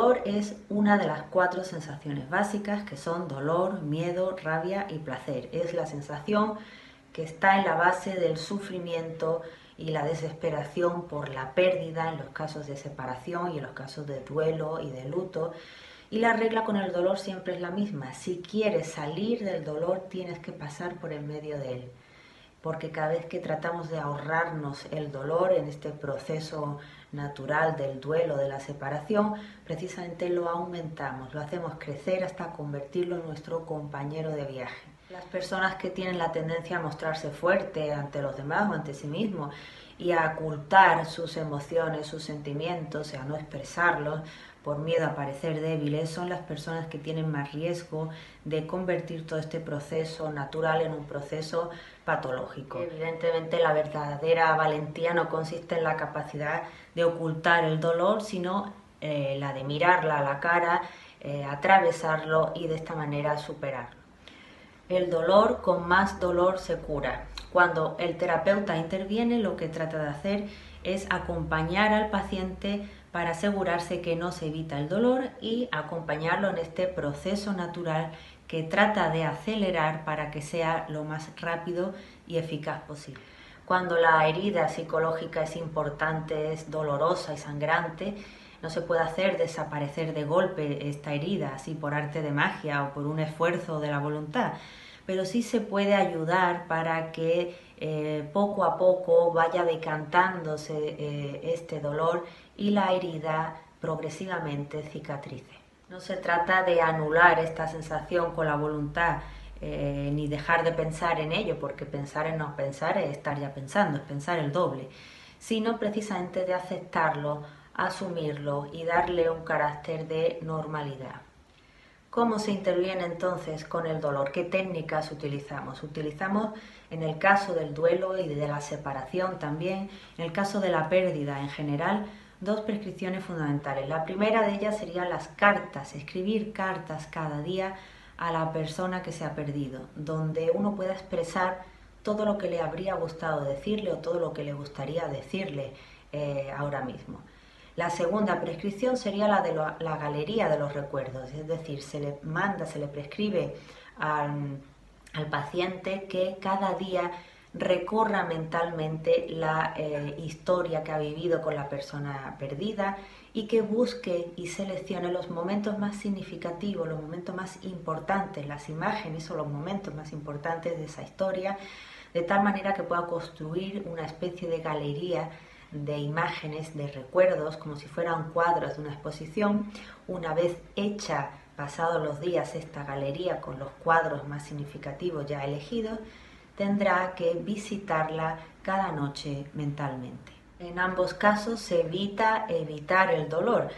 dolor es una de las cuatro sensaciones básicas que son dolor, miedo, rabia y placer. Es la sensación que está en la base del sufrimiento y la desesperación por la pérdida en los casos de separación y en los casos de duelo y de luto. Y la regla con el dolor siempre es la misma. Si quieres salir del dolor tienes que pasar por el medio de él. Porque cada vez que tratamos de ahorrarnos el dolor en este proceso natural del duelo, de la separación, precisamente lo aumentamos, lo hacemos crecer hasta convertirlo en nuestro compañero de viaje. Las personas que tienen la tendencia a mostrarse fuerte ante los demás o ante sí mismos y a ocultar sus emociones, sus sentimientos, a no expresarlos por miedo a parecer débiles, son las personas que tienen más riesgo de convertir todo este proceso natural en un proceso patológico. Evidentemente la verdadera valentía no consiste en la capacidad de ocultar el dolor, sino eh, la de mirarla a la cara, eh, atravesarlo y de esta manera superarlo. El dolor con más dolor se cura. Cuando el terapeuta interviene, lo que trata de hacer es acompañar al paciente para asegurarse que no se evita el dolor y acompañarlo en este proceso natural que trata de acelerar para que sea lo más rápido y eficaz posible. Cuando la herida psicológica es importante, es dolorosa y sangrante, no se puede hacer desaparecer de golpe esta herida, así por arte de magia o por un esfuerzo de la voluntad, pero sí se puede ayudar para que eh, poco a poco vaya decantándose eh, este dolor y la herida progresivamente cicatrice. No se trata de anular esta sensación con la voluntad, eh, ni dejar de pensar en ello, porque pensar en no pensar es estar ya pensando, es pensar el doble, sino precisamente de aceptarlo, asumirlo y darle un carácter de normalidad. ¿Cómo se interviene entonces con el dolor? ¿Qué técnicas utilizamos? Utilizamos en el caso del duelo y de la separación también, en el caso de la pérdida en general, dos prescripciones fundamentales. La primera de ellas serían las cartas, escribir cartas cada día a la persona que se ha perdido, donde uno pueda expresar todo lo que le habría gustado decirle o todo lo que le gustaría decirle eh, ahora mismo. La segunda prescripción sería la de la galería de los recuerdos, es decir, se le manda, se le prescribe al paciente que cada día recorra mentalmente la eh, historia que ha vivido con la persona perdida y que busque y seleccione los momentos más significativos, los momentos más importantes, las imágenes o los momentos más importantes de esa historia, de tal manera que pueda construir una especie de galería de imágenes, de recuerdos, como si fueran cuadros de una exposición, una vez hecha, pasados los días, esta galería con los cuadros más significativos ya elegidos, tendrá que visitarla cada noche mentalmente. En ambos casos se evita evitar el dolor.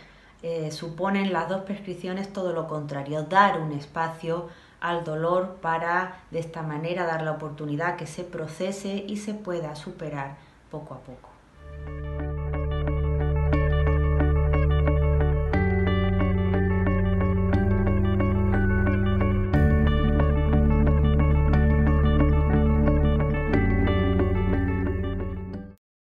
Eh, suponen las dos prescripciones todo lo contrario, dar un espacio al dolor para de esta manera dar la oportunidad que se procese y se pueda superar poco a poco.